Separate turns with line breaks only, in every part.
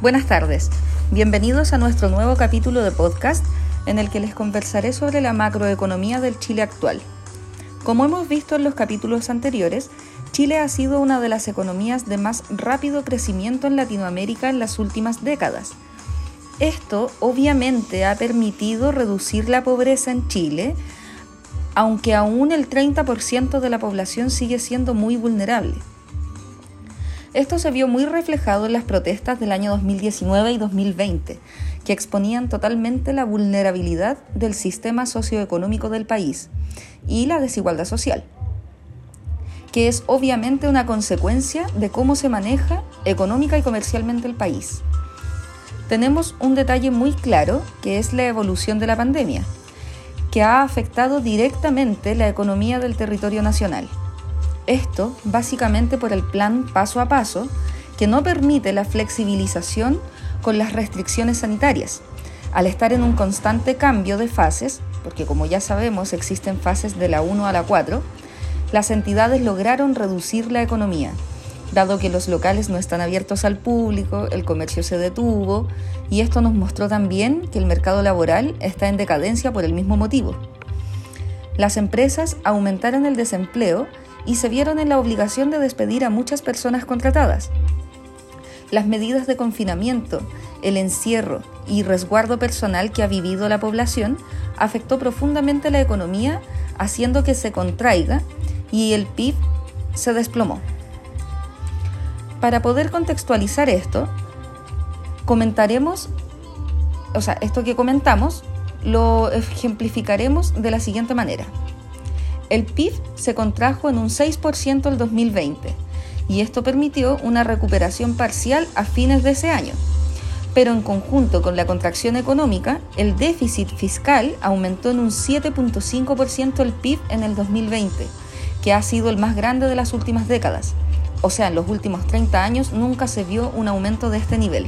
Buenas tardes, bienvenidos a nuestro nuevo capítulo de podcast en el que les conversaré sobre la macroeconomía del Chile actual. Como hemos visto en los capítulos anteriores, Chile ha sido una de las economías de más rápido crecimiento en Latinoamérica en las últimas décadas. Esto obviamente ha permitido reducir la pobreza en Chile, aunque aún el 30% de la población sigue siendo muy vulnerable. Esto se vio muy reflejado en las protestas del año 2019 y 2020, que exponían totalmente la vulnerabilidad del sistema socioeconómico del país y la desigualdad social, que es obviamente una consecuencia de cómo se maneja económica y comercialmente el país. Tenemos un detalle muy claro, que es la evolución de la pandemia, que ha afectado directamente la economía del territorio nacional esto básicamente por el plan paso a paso que no permite la flexibilización con las restricciones sanitarias. Al estar en un constante cambio de fases, porque como ya sabemos existen fases de la 1 a la 4, las entidades lograron reducir la economía, dado que los locales no están abiertos al público, el comercio se detuvo, y esto nos mostró también que el mercado laboral está en decadencia por el mismo motivo. Las empresas aumentaron el desempleo y se vieron en la obligación de despedir a muchas personas contratadas. Las medidas de confinamiento, el encierro y resguardo personal que ha vivido la población afectó profundamente la economía, haciendo que se contraiga y el PIB se desplomó. Para poder contextualizar esto, comentaremos, o sea, esto que comentamos, lo ejemplificaremos de la siguiente manera. El PIB se contrajo en un 6% el 2020 y esto permitió una recuperación parcial a fines de ese año. Pero en conjunto con la contracción económica, el déficit fiscal aumentó en un 7.5% el PIB en el 2020, que ha sido el más grande de las últimas décadas. O sea, en los últimos 30 años nunca se vio un aumento de este nivel.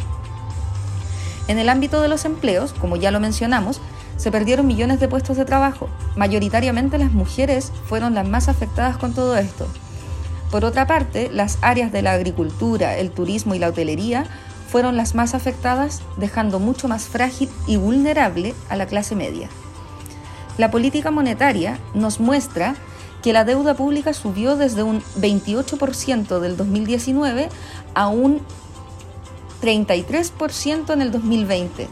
En el ámbito de los empleos, como ya lo mencionamos, se perdieron millones de puestos de trabajo. Mayoritariamente las mujeres fueron las más afectadas con todo esto. Por otra parte, las áreas de la agricultura, el turismo y la hotelería fueron las más afectadas, dejando mucho más frágil y vulnerable a la clase media. La política monetaria nos muestra que la deuda pública subió desde un 28% del 2019 a un 33% en el 2020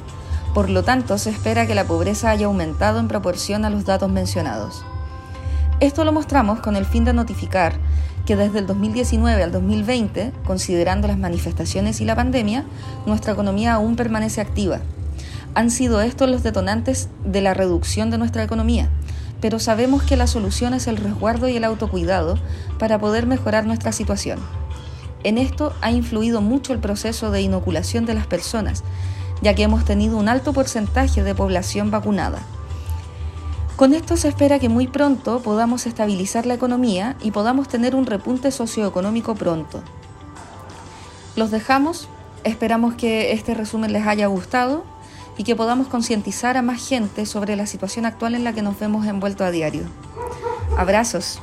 por lo tanto, se espera que la pobreza haya aumentado en proporción a los datos mencionados. Esto lo mostramos con el fin de notificar que desde el 2019 al 2020, considerando las manifestaciones y la pandemia, nuestra economía aún permanece activa. Han sido estos los detonantes de la reducción de nuestra economía, pero sabemos que la solución es el resguardo y el autocuidado para poder mejorar nuestra situación. En esto ha influido mucho el proceso de inoculación de las personas, ya que hemos tenido un alto porcentaje de población vacunada. Con esto se espera que muy pronto podamos estabilizar la economía y podamos tener un repunte socioeconómico pronto. Los dejamos, esperamos que este resumen les haya gustado y que podamos concientizar a más gente sobre la situación actual en la que nos vemos envueltos a diario. Abrazos.